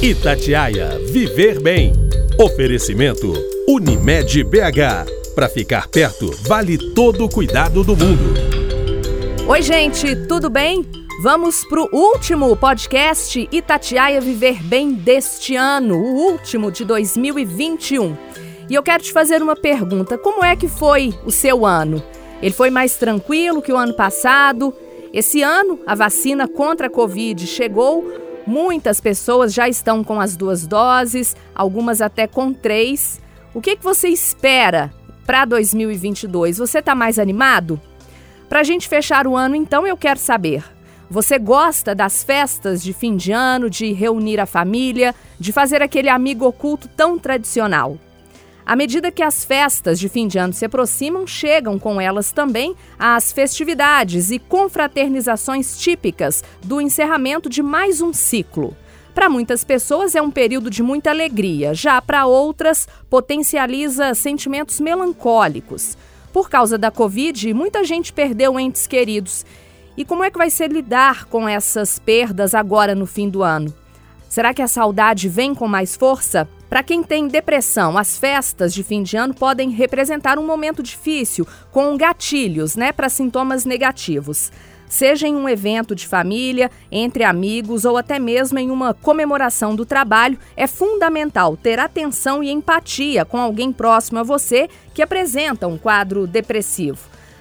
Itatiaia Viver Bem. Oferecimento Unimed BH. Para ficar perto, vale todo o cuidado do mundo. Oi, gente, tudo bem? Vamos pro último podcast Itatiaia Viver Bem deste ano, o último de 2021. E eu quero te fazer uma pergunta: como é que foi o seu ano? Ele foi mais tranquilo que o ano passado? Esse ano, a vacina contra a Covid chegou Muitas pessoas já estão com as duas doses, algumas até com três. O que, que você espera para 2022? Você está mais animado? Para a gente fechar o ano, então, eu quero saber. Você gosta das festas de fim de ano, de reunir a família, de fazer aquele amigo oculto tão tradicional? À medida que as festas de fim de ano se aproximam, chegam com elas também as festividades e confraternizações típicas do encerramento de mais um ciclo. Para muitas pessoas é um período de muita alegria, já para outras potencializa sentimentos melancólicos. Por causa da Covid, muita gente perdeu entes queridos. E como é que vai ser lidar com essas perdas agora no fim do ano? Será que a saudade vem com mais força? Para quem tem depressão, as festas de fim de ano podem representar um momento difícil, com gatilhos, né, para sintomas negativos. Seja em um evento de família, entre amigos ou até mesmo em uma comemoração do trabalho, é fundamental ter atenção e empatia com alguém próximo a você que apresenta um quadro depressivo.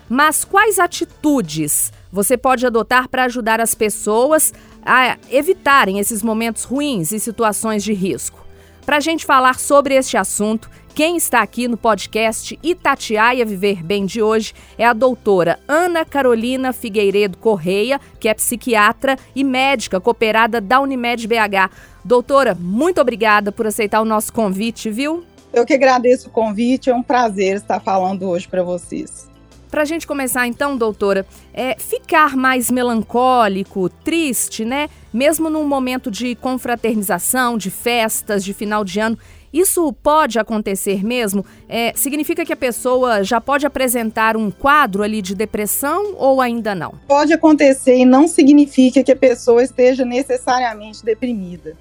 Mas quais atitudes você pode adotar para ajudar as pessoas a evitarem esses momentos ruins e situações de risco? Para a gente falar sobre este assunto, quem está aqui no podcast Itatiaia Viver Bem de hoje é a doutora Ana Carolina Figueiredo Correia, que é psiquiatra e médica cooperada da Unimed BH. Doutora, muito obrigada por aceitar o nosso convite, viu? Eu que agradeço o convite, é um prazer estar falando hoje para vocês. Para a gente começar então, doutora, é, ficar mais melancólico, triste, né? Mesmo num momento de confraternização, de festas, de final de ano, isso pode acontecer mesmo? É, significa que a pessoa já pode apresentar um quadro ali de depressão ou ainda não? Pode acontecer e não significa que a pessoa esteja necessariamente deprimida.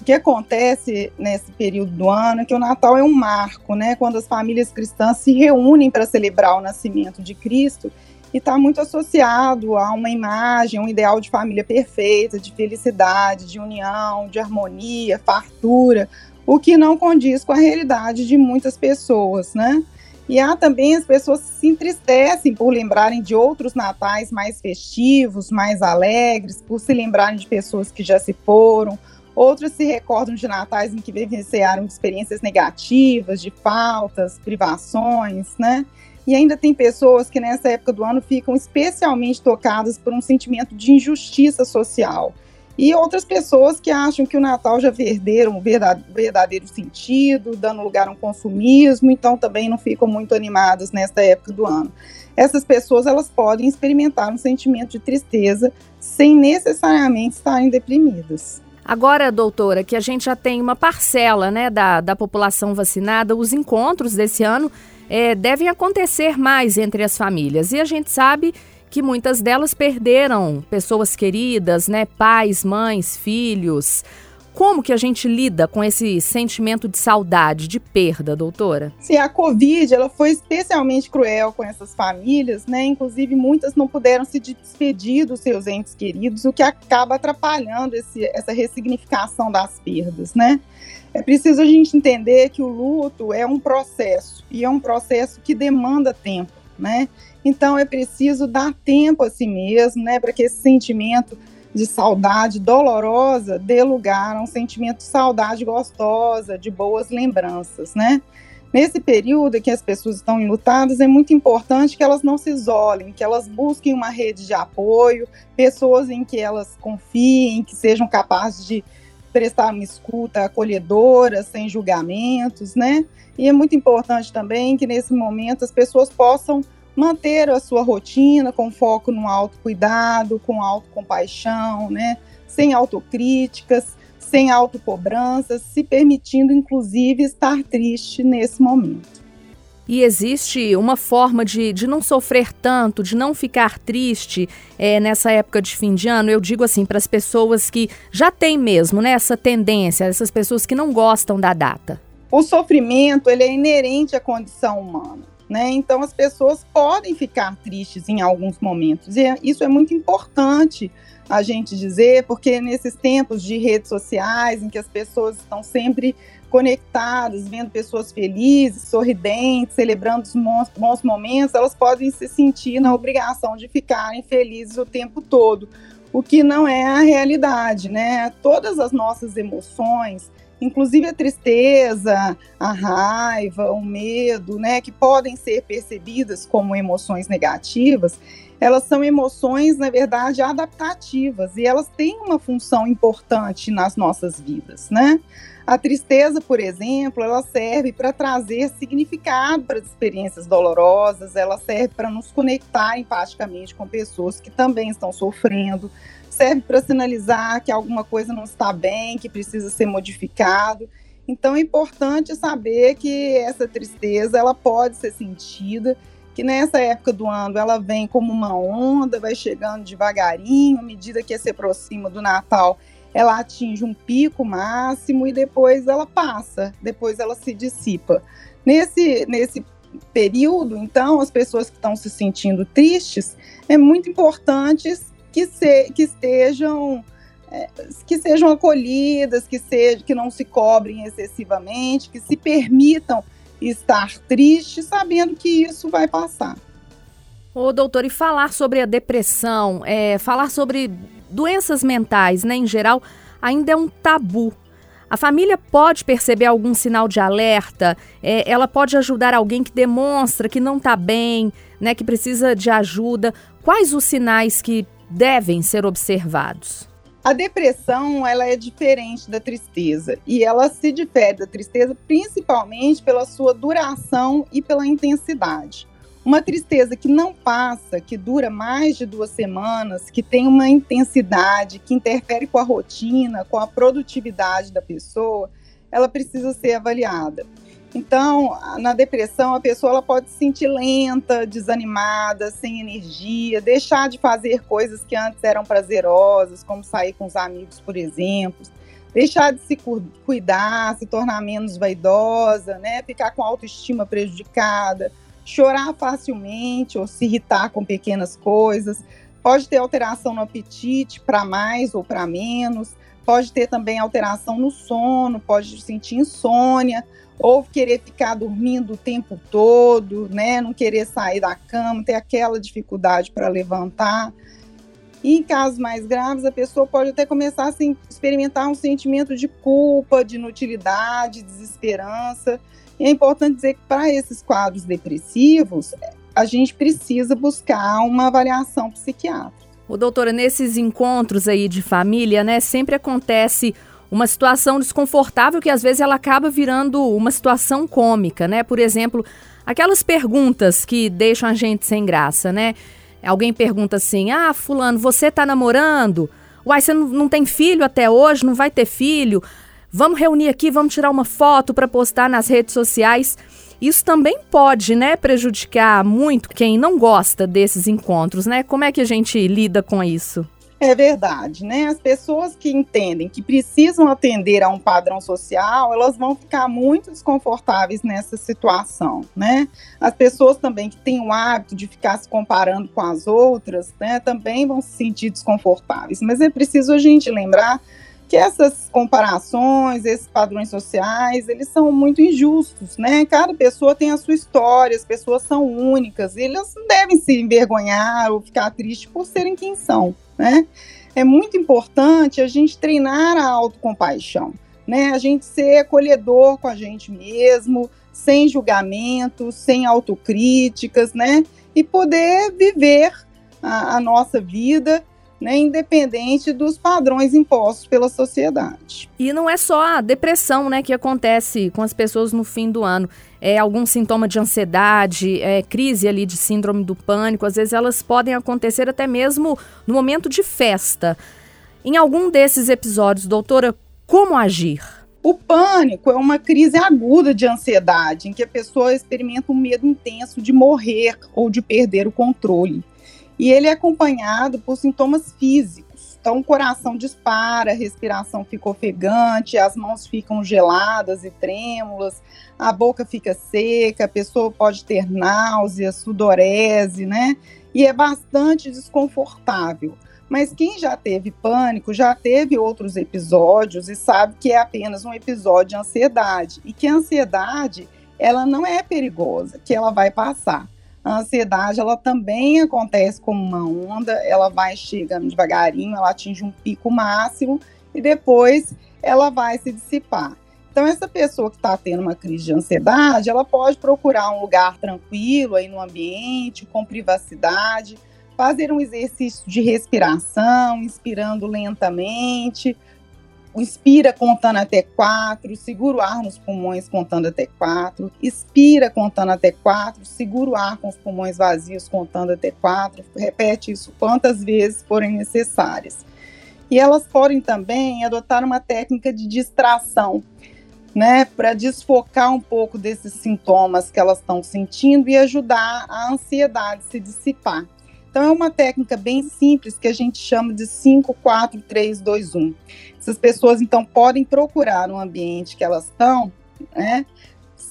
O que acontece nesse período do ano é que o Natal é um marco, né? Quando as famílias cristãs se reúnem para celebrar o nascimento de Cristo e está muito associado a uma imagem, um ideal de família perfeita, de felicidade, de união, de harmonia, fartura, o que não condiz com a realidade de muitas pessoas, né? E há também as pessoas que se entristecem por lembrarem de outros natais mais festivos, mais alegres, por se lembrarem de pessoas que já se foram, Outros se recordam de natais em que vivenciaram experiências negativas, de faltas, privações, né? E ainda tem pessoas que nessa época do ano ficam especialmente tocadas por um sentimento de injustiça social. E outras pessoas que acham que o Natal já perderam o verdadeiro sentido, dando lugar a um consumismo, então também não ficam muito animadas nessa época do ano. Essas pessoas elas podem experimentar um sentimento de tristeza sem necessariamente estarem deprimidas. Agora, doutora, que a gente já tem uma parcela né, da, da população vacinada, os encontros desse ano é, devem acontecer mais entre as famílias. E a gente sabe que muitas delas perderam pessoas queridas, né, pais, mães, filhos. Como que a gente lida com esse sentimento de saudade, de perda, doutora? Sim, a Covid ela foi especialmente cruel com essas famílias, né? Inclusive, muitas não puderam se despedir dos seus entes queridos, o que acaba atrapalhando esse, essa ressignificação das perdas, né? É preciso a gente entender que o luto é um processo e é um processo que demanda tempo, né? Então é preciso dar tempo a si mesmo, né, para que esse sentimento de saudade dolorosa dê lugar a um sentimento de saudade gostosa, de boas lembranças, né? Nesse período em que as pessoas estão enlutadas, é muito importante que elas não se isolem, que elas busquem uma rede de apoio, pessoas em que elas confiem, que sejam capazes de prestar uma escuta acolhedora, sem julgamentos, né? E é muito importante também que nesse momento as pessoas possam manter a sua rotina com foco no autocuidado, com autocompaixão, né? Sem autocríticas, sem autocobranças, se permitindo inclusive estar triste nesse momento. E existe uma forma de, de não sofrer tanto, de não ficar triste é, nessa época de fim de ano? Eu digo assim, para as pessoas que já têm mesmo né, essa tendência, essas pessoas que não gostam da data. O sofrimento ele é inerente à condição humana. Né? Então, as pessoas podem ficar tristes em alguns momentos. E isso é muito importante a gente dizer, porque nesses tempos de redes sociais, em que as pessoas estão sempre conectadas, vendo pessoas felizes, sorridentes, celebrando os bons momentos, elas podem se sentir na obrigação de ficarem felizes o tempo todo, o que não é a realidade, né? Todas as nossas emoções, inclusive a tristeza, a raiva, o medo, né, que podem ser percebidas como emoções negativas, elas são emoções, na verdade, adaptativas e elas têm uma função importante nas nossas vidas, né? A tristeza, por exemplo, ela serve para trazer significado para as experiências dolorosas, ela serve para nos conectar empaticamente com pessoas que também estão sofrendo, serve para sinalizar que alguma coisa não está bem, que precisa ser modificado. Então é importante saber que essa tristeza ela pode ser sentida que nessa época do ano ela vem como uma onda, vai chegando devagarinho, à medida que se aproxima do Natal, ela atinge um pico máximo e depois ela passa, depois ela se dissipa. Nesse, nesse período, então, as pessoas que estão se sentindo tristes, é muito importante que, se, que estejam é, que sejam acolhidas, que, seja, que não se cobrem excessivamente, que se permitam estar triste sabendo que isso vai passar. Ô, doutor, e falar sobre a depressão, é, falar sobre doenças mentais, né, em geral, ainda é um tabu. A família pode perceber algum sinal de alerta, é, ela pode ajudar alguém que demonstra que não está bem, né, que precisa de ajuda. Quais os sinais que devem ser observados? A depressão, ela é diferente da tristeza e ela se difere da tristeza principalmente pela sua duração e pela intensidade. Uma tristeza que não passa, que dura mais de duas semanas, que tem uma intensidade, que interfere com a rotina, com a produtividade da pessoa, ela precisa ser avaliada. Então, na depressão, a pessoa ela pode se sentir lenta, desanimada, sem energia, deixar de fazer coisas que antes eram prazerosas, como sair com os amigos, por exemplo, deixar de se cuidar, se tornar menos vaidosa, né? ficar com a autoestima prejudicada, chorar facilmente ou se irritar com pequenas coisas, pode ter alteração no apetite para mais ou para menos, pode ter também alteração no sono, pode sentir insônia ou querer ficar dormindo o tempo todo, né, não querer sair da cama, ter aquela dificuldade para levantar. E em casos mais graves, a pessoa pode até começar a experimentar um sentimento de culpa, de inutilidade, desesperança. E é importante dizer que para esses quadros depressivos, a gente precisa buscar uma avaliação psiquiátrica. O doutora, nesses encontros aí de família, né, sempre acontece uma situação desconfortável que às vezes ela acaba virando uma situação cômica, né? Por exemplo, aquelas perguntas que deixam a gente sem graça, né? Alguém pergunta assim: "Ah, fulano, você tá namorando? Uai, você não, não tem filho até hoje, não vai ter filho? Vamos reunir aqui, vamos tirar uma foto para postar nas redes sociais." Isso também pode, né, prejudicar muito quem não gosta desses encontros, né? Como é que a gente lida com isso? É verdade, né? As pessoas que entendem que precisam atender a um padrão social, elas vão ficar muito desconfortáveis nessa situação, né? As pessoas também que têm o hábito de ficar se comparando com as outras, né, também vão se sentir desconfortáveis. Mas é preciso a gente lembrar que essas comparações, esses padrões sociais, eles são muito injustos, né? Cada pessoa tem a sua história, as pessoas são únicas, e elas não devem se envergonhar ou ficar tristes por serem quem são né? É muito importante a gente treinar a autocompaixão, né? A gente ser acolhedor com a gente mesmo, sem julgamentos, sem autocríticas, né? E poder viver a, a nossa vida né, independente dos padrões impostos pela sociedade. E não é só a depressão né, que acontece com as pessoas no fim do ano. É algum sintoma de ansiedade, é, crise ali de síndrome do pânico, às vezes elas podem acontecer até mesmo no momento de festa. Em algum desses episódios, doutora, como agir? O pânico é uma crise aguda de ansiedade, em que a pessoa experimenta um medo intenso de morrer ou de perder o controle. E ele é acompanhado por sintomas físicos. Então, o coração dispara, a respiração fica ofegante, as mãos ficam geladas e trêmulas, a boca fica seca, a pessoa pode ter náusea, sudorese, né? E é bastante desconfortável. Mas quem já teve pânico já teve outros episódios e sabe que é apenas um episódio de ansiedade e que a ansiedade ela não é perigosa, que ela vai passar. A ansiedade ela também acontece como uma onda, ela vai chegando devagarinho, ela atinge um pico máximo e depois ela vai se dissipar. Então, essa pessoa que está tendo uma crise de ansiedade, ela pode procurar um lugar tranquilo aí no ambiente, com privacidade, fazer um exercício de respiração, inspirando lentamente, inspira contando até quatro, segura o ar nos pulmões contando até quatro, expira contando até quatro, segura o ar com os pulmões vazios contando até quatro, repete isso quantas vezes forem necessárias. E elas podem também adotar uma técnica de distração, né, para desfocar um pouco desses sintomas que elas estão sentindo e ajudar a ansiedade se dissipar. Então, é uma técnica bem simples que a gente chama de 5, 4, 3, 2, 1. Essas pessoas, então, podem procurar um ambiente que elas estão, né,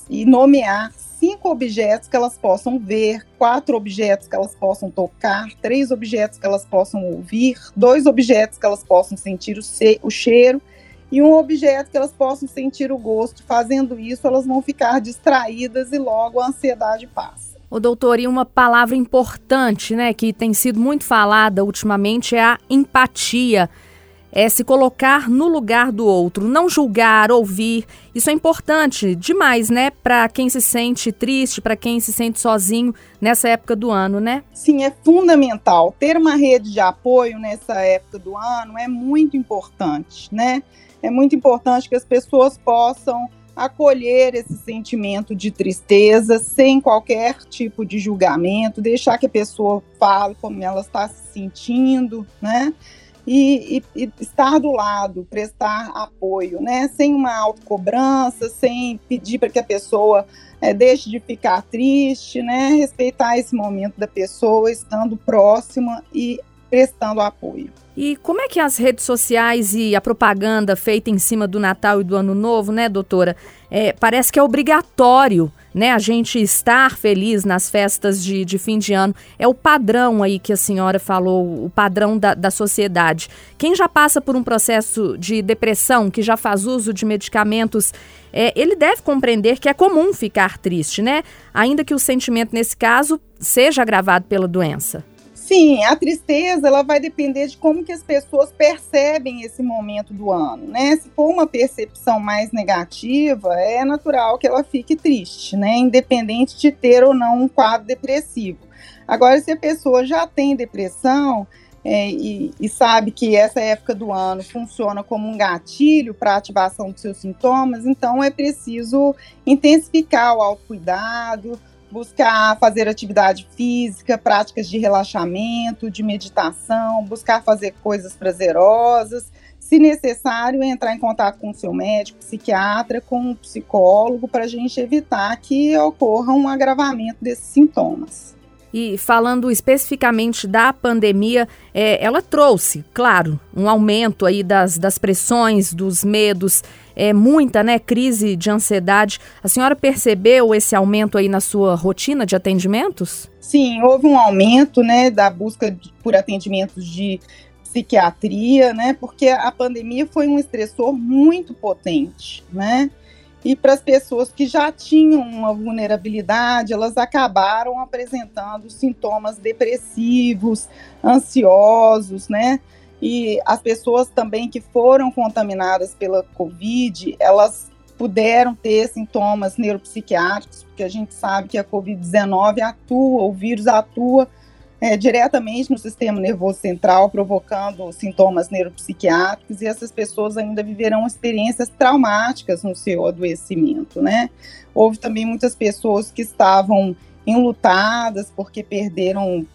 e nomear cinco objetos que elas possam ver, quatro objetos que elas possam tocar, três objetos que elas possam ouvir, dois objetos que elas possam sentir o, o cheiro e um objeto que elas possam sentir o gosto. Fazendo isso, elas vão ficar distraídas e logo a ansiedade passa. O doutor, e uma palavra importante, né, que tem sido muito falada ultimamente é a empatia. É se colocar no lugar do outro, não julgar, ouvir. Isso é importante demais, né, para quem se sente triste, para quem se sente sozinho nessa época do ano, né? Sim, é fundamental. Ter uma rede de apoio nessa época do ano é muito importante, né? É muito importante que as pessoas possam acolher esse sentimento de tristeza sem qualquer tipo de julgamento, deixar que a pessoa fale como ela está se sentindo, né? E, e, e estar do lado, prestar apoio, né? Sem uma autocobrança, sem pedir para que a pessoa é, deixe de ficar triste, né? Respeitar esse momento da pessoa, estando próxima e prestando apoio. E como é que as redes sociais e a propaganda feita em cima do Natal e do Ano Novo, né, doutora? É, parece que é obrigatório, né, a gente estar feliz nas festas de, de fim de ano. É o padrão aí que a senhora falou, o padrão da, da sociedade. Quem já passa por um processo de depressão, que já faz uso de medicamentos, é, ele deve compreender que é comum ficar triste, né? Ainda que o sentimento, nesse caso, seja agravado pela doença. Sim, a tristeza ela vai depender de como que as pessoas percebem esse momento do ano, né? Se for uma percepção mais negativa, é natural que ela fique triste, né? Independente de ter ou não um quadro depressivo. Agora, se a pessoa já tem depressão é, e, e sabe que essa época do ano funciona como um gatilho para ativação dos seus sintomas, então é preciso intensificar o autocuidado, buscar fazer atividade física, práticas de relaxamento, de meditação, buscar fazer coisas prazerosas. Se necessário, entrar em contato com o seu médico, psiquiatra, com um psicólogo, para a gente evitar que ocorra um agravamento desses sintomas. E falando especificamente da pandemia, é, ela trouxe, claro, um aumento aí das, das pressões, dos medos, é, muita né, crise de ansiedade. A senhora percebeu esse aumento aí na sua rotina de atendimentos? Sim, houve um aumento né, da busca por atendimentos de psiquiatria, né? Porque a pandemia foi um estressor muito potente, né? E para as pessoas que já tinham uma vulnerabilidade, elas acabaram apresentando sintomas depressivos, ansiosos, né? E as pessoas também que foram contaminadas pela Covid, elas puderam ter sintomas neuropsiquiátricos, porque a gente sabe que a Covid-19 atua, o vírus atua é, diretamente no sistema nervoso central, provocando sintomas neuropsiquiátricos, e essas pessoas ainda viverão experiências traumáticas no seu adoecimento, né? Houve também muitas pessoas que estavam enlutadas porque perderam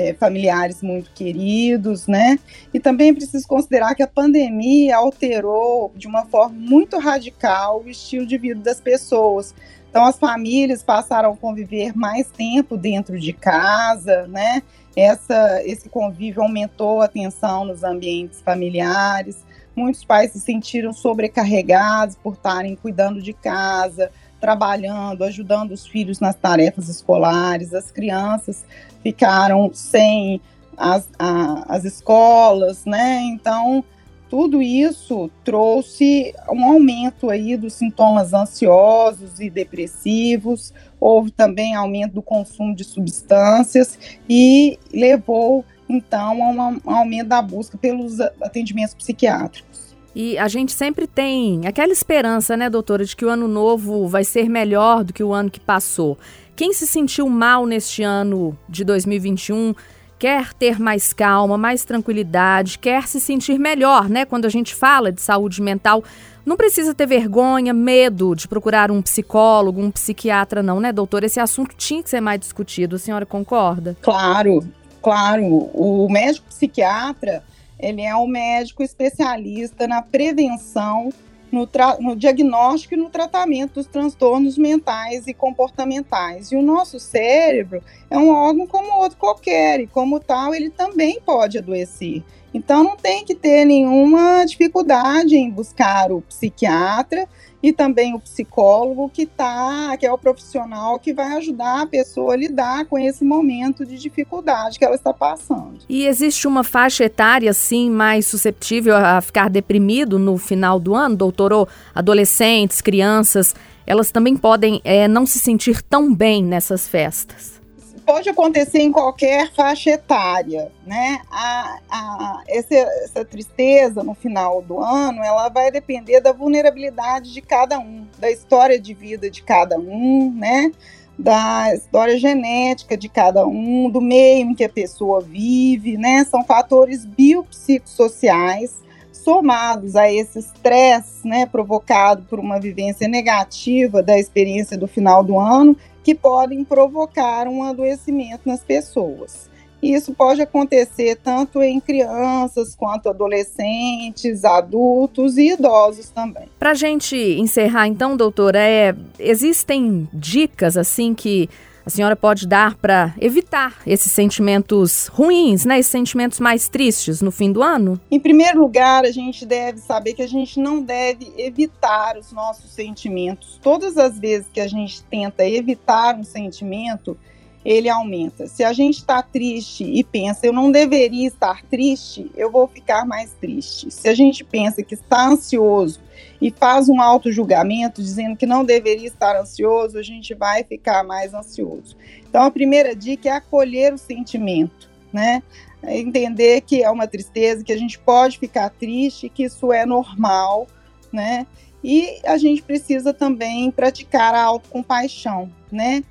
é, familiares muito queridos, né? E também preciso considerar que a pandemia alterou de uma forma muito radical o estilo de vida das pessoas. Então, as famílias passaram a conviver mais tempo dentro de casa, né? Essa, esse convívio aumentou a tensão nos ambientes familiares. Muitos pais se sentiram sobrecarregados por estarem cuidando de casa, trabalhando, ajudando os filhos nas tarefas escolares. As crianças ficaram sem as, a, as escolas, né? Então, tudo isso trouxe um aumento aí dos sintomas ansiosos e depressivos, houve também aumento do consumo de substâncias e levou então a um aumento da busca pelos atendimentos psiquiátricos. E a gente sempre tem aquela esperança, né, doutora, de que o ano novo vai ser melhor do que o ano que passou. Quem se sentiu mal neste ano de 2021 quer ter mais calma, mais tranquilidade, quer se sentir melhor, né? Quando a gente fala de saúde mental, não precisa ter vergonha, medo de procurar um psicólogo, um psiquiatra, não, né, doutor? Esse assunto tinha que ser mais discutido. A senhora concorda? Claro, claro. O médico psiquiatra, ele é um médico especialista na prevenção no, no, diagnóstico e no tratamento dos transtornos mentais e comportamentais. E o nosso cérebro é um órgão como outro qualquer, e como tal, ele também pode adoecer. Então, não tem que ter nenhuma dificuldade em buscar o psiquiatra e também o psicólogo que tá, que é o profissional que vai ajudar a pessoa a lidar com esse momento de dificuldade que ela está passando. E existe uma faixa etária assim mais susceptível a ficar deprimido no final do ano, doutorou? Adolescentes, crianças, elas também podem é, não se sentir tão bem nessas festas pode acontecer em qualquer faixa etária, né? A, a, essa, essa tristeza no final do ano, ela vai depender da vulnerabilidade de cada um, da história de vida de cada um, né? Da história genética de cada um, do meio em que a pessoa vive, né? São fatores biopsicossociais somados a esse estresse, né, provocado por uma vivência negativa da experiência do final do ano, que podem provocar um adoecimento nas pessoas. Isso pode acontecer tanto em crianças quanto adolescentes, adultos e idosos também. Para gente encerrar, então, doutora, é, existem dicas assim que a senhora pode dar para evitar esses sentimentos ruins, né? Esses sentimentos mais tristes no fim do ano? Em primeiro lugar, a gente deve saber que a gente não deve evitar os nossos sentimentos. Todas as vezes que a gente tenta evitar um sentimento, ele aumenta. Se a gente está triste e pensa, eu não deveria estar triste, eu vou ficar mais triste. Se a gente pensa que está ansioso e faz um auto-julgamento dizendo que não deveria estar ansioso, a gente vai ficar mais ansioso. Então, a primeira dica é acolher o sentimento, né? É entender que é uma tristeza, que a gente pode ficar triste, que isso é normal, né? E a gente precisa também praticar a autocompaixão, né?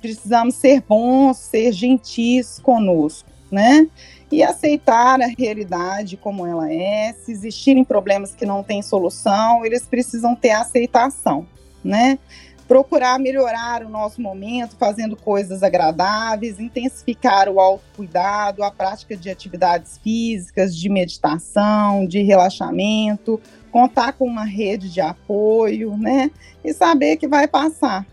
precisamos ser bons, ser gentis conosco, né? E aceitar a realidade como ela é. Se existirem problemas que não têm solução, eles precisam ter aceitação, né? Procurar melhorar o nosso momento fazendo coisas agradáveis, intensificar o autocuidado, a prática de atividades físicas, de meditação, de relaxamento, contar com uma rede de apoio, né? E saber que vai passar,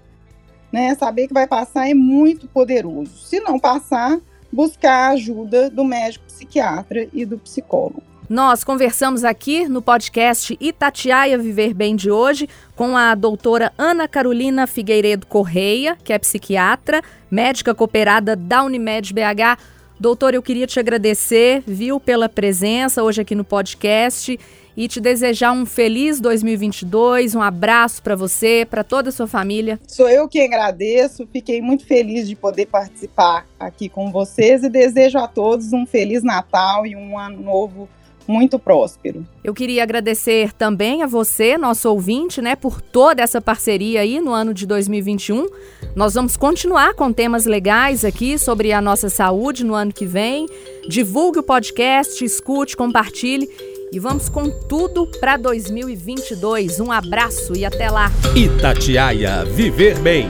né? Saber que vai passar é muito poderoso. Se não passar, buscar a ajuda do médico psiquiatra e do psicólogo. Nós conversamos aqui no podcast Itatiaia Viver Bem de hoje com a doutora Ana Carolina Figueiredo Correia, que é psiquiatra, médica cooperada da Unimed BH. Doutor, eu queria te agradecer, viu, pela presença hoje aqui no podcast e te desejar um feliz 2022, um abraço para você, para toda a sua família. Sou eu que agradeço, fiquei muito feliz de poder participar aqui com vocês e desejo a todos um feliz Natal e um ano novo muito próspero. Eu queria agradecer também a você, nosso ouvinte, né, por toda essa parceria aí no ano de 2021. Nós vamos continuar com temas legais aqui sobre a nossa saúde no ano que vem. Divulgue o podcast, escute, compartilhe e vamos com tudo para 2022. Um abraço e até lá. Itatiaia Viver Bem.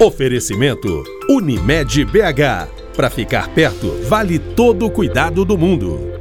Oferecimento Unimed BH Para ficar perto, vale todo o cuidado do mundo.